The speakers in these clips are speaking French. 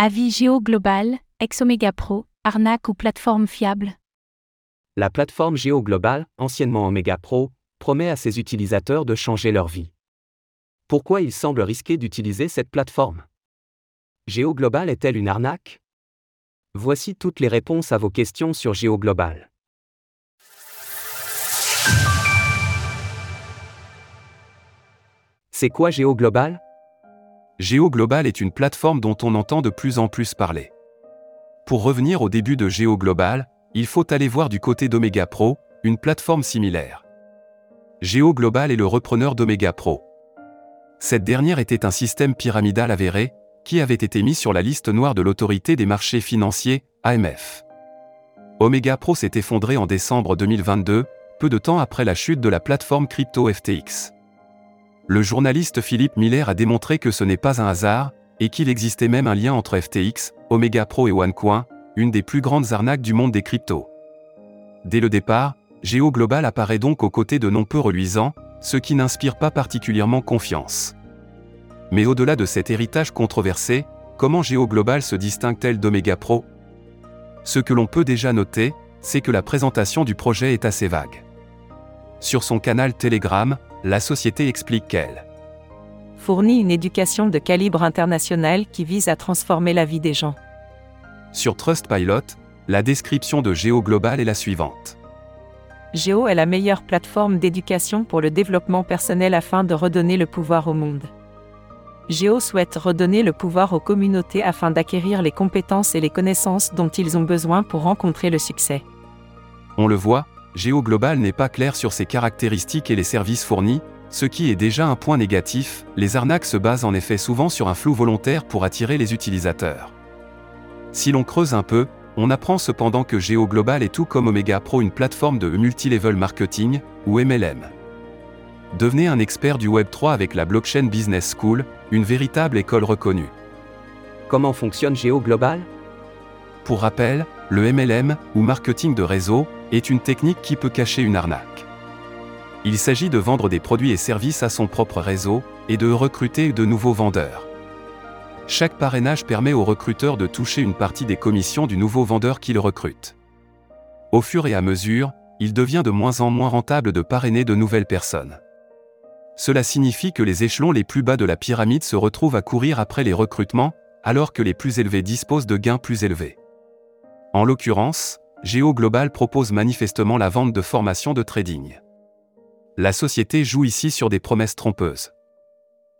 Avis Géo Global, ex-Omega Pro, arnaque ou plateforme fiable La plateforme Géo Global, anciennement Omega Pro, promet à ses utilisateurs de changer leur vie. Pourquoi il semble risqué d'utiliser cette plateforme? Géo Global est-elle une arnaque? Voici toutes les réponses à vos questions sur Géo Global. C'est quoi Géo Global? GeoGlobal est une plateforme dont on entend de plus en plus parler. Pour revenir au début de GeoGlobal, il faut aller voir du côté d'Omega Pro, une plateforme similaire. GeoGlobal est le repreneur d'Omega Pro. Cette dernière était un système pyramidal avéré, qui avait été mis sur la liste noire de l'autorité des marchés financiers, AMF. Omega Pro s'est effondré en décembre 2022, peu de temps après la chute de la plateforme crypto FTX le journaliste Philippe Miller a démontré que ce n'est pas un hasard, et qu'il existait même un lien entre FTX, Omega Pro et OneCoin, une des plus grandes arnaques du monde des cryptos. Dès le départ, Géo Global apparaît donc aux côtés de noms peu reluisants, ce qui n'inspire pas particulièrement confiance. Mais au-delà de cet héritage controversé, comment Géo Global se distingue-t-elle d'Omega Pro? Ce que l'on peut déjà noter, c'est que la présentation du projet est assez vague. Sur son canal Telegram, la société explique qu'elle fournit une éducation de calibre international qui vise à transformer la vie des gens. Sur Trustpilot, la description de Géo Global est la suivante. Géo est la meilleure plateforme d'éducation pour le développement personnel afin de redonner le pouvoir au monde. Géo souhaite redonner le pouvoir aux communautés afin d'acquérir les compétences et les connaissances dont ils ont besoin pour rencontrer le succès. On le voit, GeoGlobal n'est pas clair sur ses caractéristiques et les services fournis, ce qui est déjà un point négatif, les arnaques se basent en effet souvent sur un flou volontaire pour attirer les utilisateurs. Si l'on creuse un peu, on apprend cependant que GeoGlobal est tout comme Omega Pro une plateforme de multilevel marketing, ou MLM. Devenez un expert du Web3 avec la Blockchain Business School, une véritable école reconnue. Comment fonctionne GeoGlobal Pour rappel, le MLM, ou marketing de réseau, est une technique qui peut cacher une arnaque. Il s'agit de vendre des produits et services à son propre réseau, et de recruter de nouveaux vendeurs. Chaque parrainage permet au recruteur de toucher une partie des commissions du nouveau vendeur qu'il recrute. Au fur et à mesure, il devient de moins en moins rentable de parrainer de nouvelles personnes. Cela signifie que les échelons les plus bas de la pyramide se retrouvent à courir après les recrutements, alors que les plus élevés disposent de gains plus élevés. En l'occurrence, Géo Global propose manifestement la vente de formations de trading. La société joue ici sur des promesses trompeuses.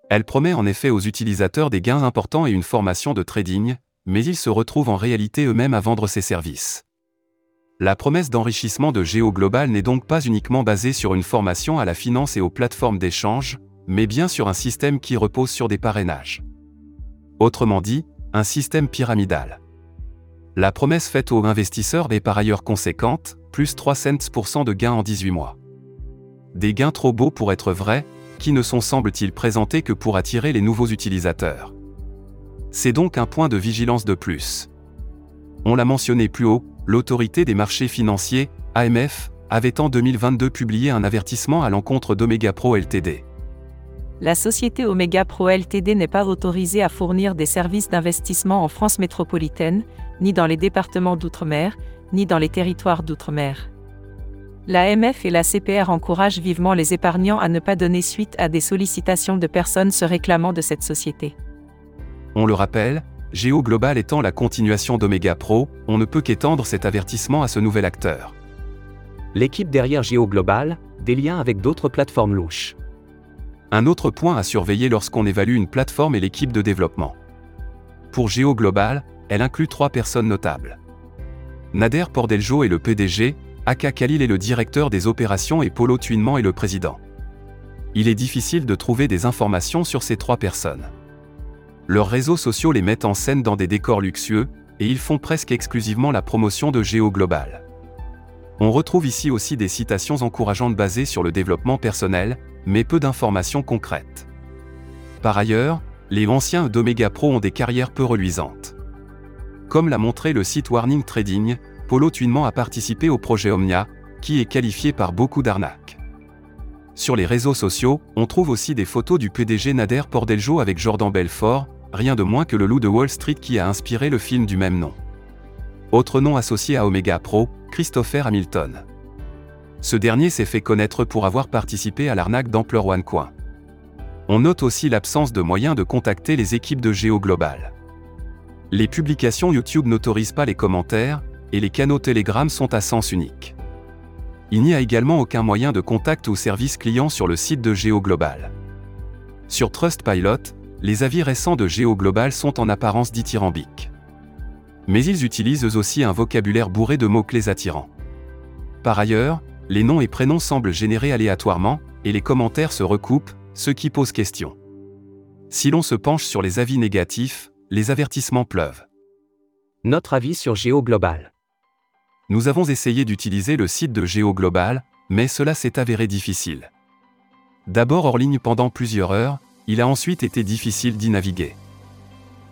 Elle promet en effet aux utilisateurs des gains importants et une formation de trading, mais ils se retrouvent en réalité eux-mêmes à vendre ces services. La promesse d'enrichissement de Géo Global n'est donc pas uniquement basée sur une formation à la finance et aux plateformes d'échange, mais bien sur un système qui repose sur des parrainages. Autrement dit, un système pyramidal. La promesse faite aux investisseurs est par ailleurs conséquente, plus 3 cents de gains en 18 mois. Des gains trop beaux pour être vrais, qui ne sont semble-t-il présentés que pour attirer les nouveaux utilisateurs. C'est donc un point de vigilance de plus. On l'a mentionné plus haut, l'autorité des marchés financiers, AMF, avait en 2022 publié un avertissement à l'encontre d'Omega Pro Ltd. La société Omega Pro Ltd n'est pas autorisée à fournir des services d'investissement en France métropolitaine, ni dans les départements d'outre-mer, ni dans les territoires d'outre-mer. L'AMF et la CPR encouragent vivement les épargnants à ne pas donner suite à des sollicitations de personnes se réclamant de cette société. On le rappelle, Géo Global étant la continuation d'Omega Pro, on ne peut qu'étendre cet avertissement à ce nouvel acteur. L'équipe derrière Géo Global, des liens avec d'autres plateformes louches. Un autre point à surveiller lorsqu'on évalue une plateforme est l'équipe de développement. Pour Géo Global, elle inclut trois personnes notables. Nader Pordeljo est le PDG, Aka Khalil est le directeur des opérations et Polo Tuinement est le président. Il est difficile de trouver des informations sur ces trois personnes. Leurs réseaux sociaux les mettent en scène dans des décors luxueux, et ils font presque exclusivement la promotion de Géo Global. On retrouve ici aussi des citations encourageantes basées sur le développement personnel, mais peu d'informations concrètes. Par ailleurs, les anciens d'Omega Pro ont des carrières peu reluisantes. Comme l'a montré le site Warning Trading, Polo Tuinement a participé au projet Omnia, qui est qualifié par beaucoup d'arnaques. Sur les réseaux sociaux, on trouve aussi des photos du PDG Nader Pordeljo avec Jordan Belfort, rien de moins que le loup de Wall Street qui a inspiré le film du même nom. Autre nom associé à Omega Pro, Christopher Hamilton. Ce dernier s'est fait connaître pour avoir participé à l'arnaque d'ampleur OneCoin. On note aussi l'absence de moyens de contacter les équipes de Géo Global. Les publications YouTube n'autorisent pas les commentaires, et les canaux Telegram sont à sens unique. Il n'y a également aucun moyen de contact ou service client sur le site de Géo Global. Sur Trustpilot, les avis récents de Géo Global sont en apparence dithyrambiques. Mais ils utilisent eux aussi un vocabulaire bourré de mots-clés attirants. Par ailleurs, les noms et prénoms semblent générés aléatoirement, et les commentaires se recoupent, ce qui pose question. Si l'on se penche sur les avis négatifs, les avertissements pleuvent. Notre avis sur Géo Global. Nous avons essayé d'utiliser le site de Géo Global, mais cela s'est avéré difficile. D'abord hors ligne pendant plusieurs heures, il a ensuite été difficile d'y naviguer.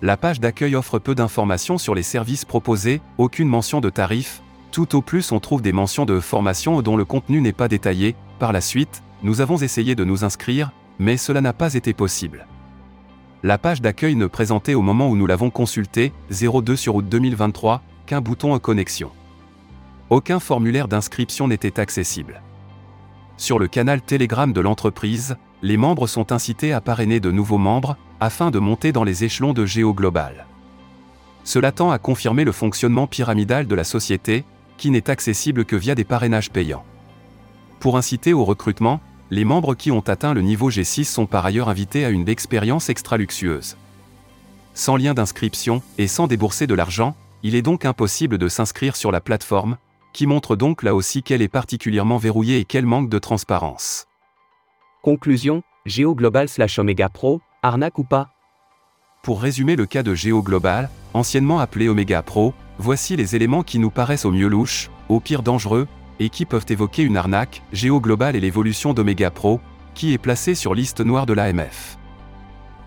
La page d'accueil offre peu d'informations sur les services proposés, aucune mention de tarifs, tout au plus on trouve des mentions de formation dont le contenu n'est pas détaillé, par la suite, nous avons essayé de nous inscrire, mais cela n'a pas été possible. La page d'accueil ne présentait au moment où nous l'avons consulté, 02 sur août 2023, qu'un bouton connexion. Aucun formulaire d'inscription n'était accessible. Sur le canal Telegram de l'entreprise, les membres sont incités à parrainer de nouveaux membres, afin de monter dans les échelons de Géo Global. Cela tend à confirmer le fonctionnement pyramidal de la société, qui n'est accessible que via des parrainages payants. Pour inciter au recrutement, les membres qui ont atteint le niveau G6 sont par ailleurs invités à une expérience extra luxueuse. Sans lien d'inscription et sans débourser de l'argent, il est donc impossible de s'inscrire sur la plateforme, qui montre donc là aussi qu'elle est particulièrement verrouillée et qu'elle manque de transparence. Conclusion, Géo Global slash Omega Pro, arnaque ou pas? Pour résumer le cas de Géo Global, anciennement appelé Omega Pro, voici les éléments qui nous paraissent au mieux louches, au pire dangereux, et qui peuvent évoquer une arnaque, Géo Global et l'évolution d'Omega Pro, qui est placé sur liste noire de l'AMF.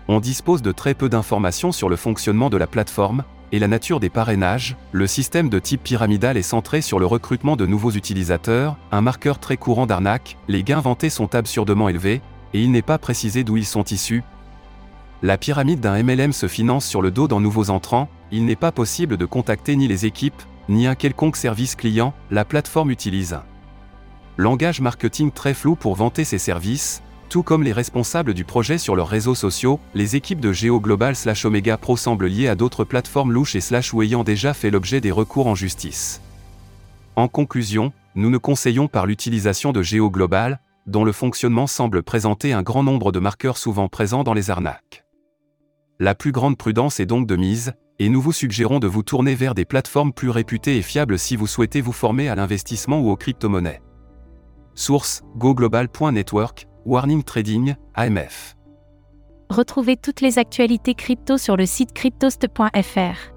On dispose de très peu d'informations sur le fonctionnement de la plateforme, et la nature des parrainages, le système de type pyramidal est centré sur le recrutement de nouveaux utilisateurs, un marqueur très courant d'arnaque, les gains vantés sont absurdement élevés, et il n'est pas précisé d'où ils sont issus. La pyramide d'un MLM se finance sur le dos d'un nouveaux entrants, il n'est pas possible de contacter ni les équipes, ni un quelconque service client, la plateforme utilise un langage marketing très flou pour vanter ses services, tout comme les responsables du projet sur leurs réseaux sociaux, les équipes de Geo Global slash Omega Pro semblent liées à d'autres plateformes louches et slash ou ayant déjà fait l'objet des recours en justice. En conclusion, nous ne conseillons par l'utilisation de Geo Global, dont le fonctionnement semble présenter un grand nombre de marqueurs souvent présents dans les arnaques. La plus grande prudence est donc de mise, et nous vous suggérons de vous tourner vers des plateformes plus réputées et fiables si vous souhaitez vous former à l'investissement ou aux crypto-monnaies. Source goglobal.network, Warning Trading, AMF. Retrouvez toutes les actualités crypto sur le site cryptost.fr.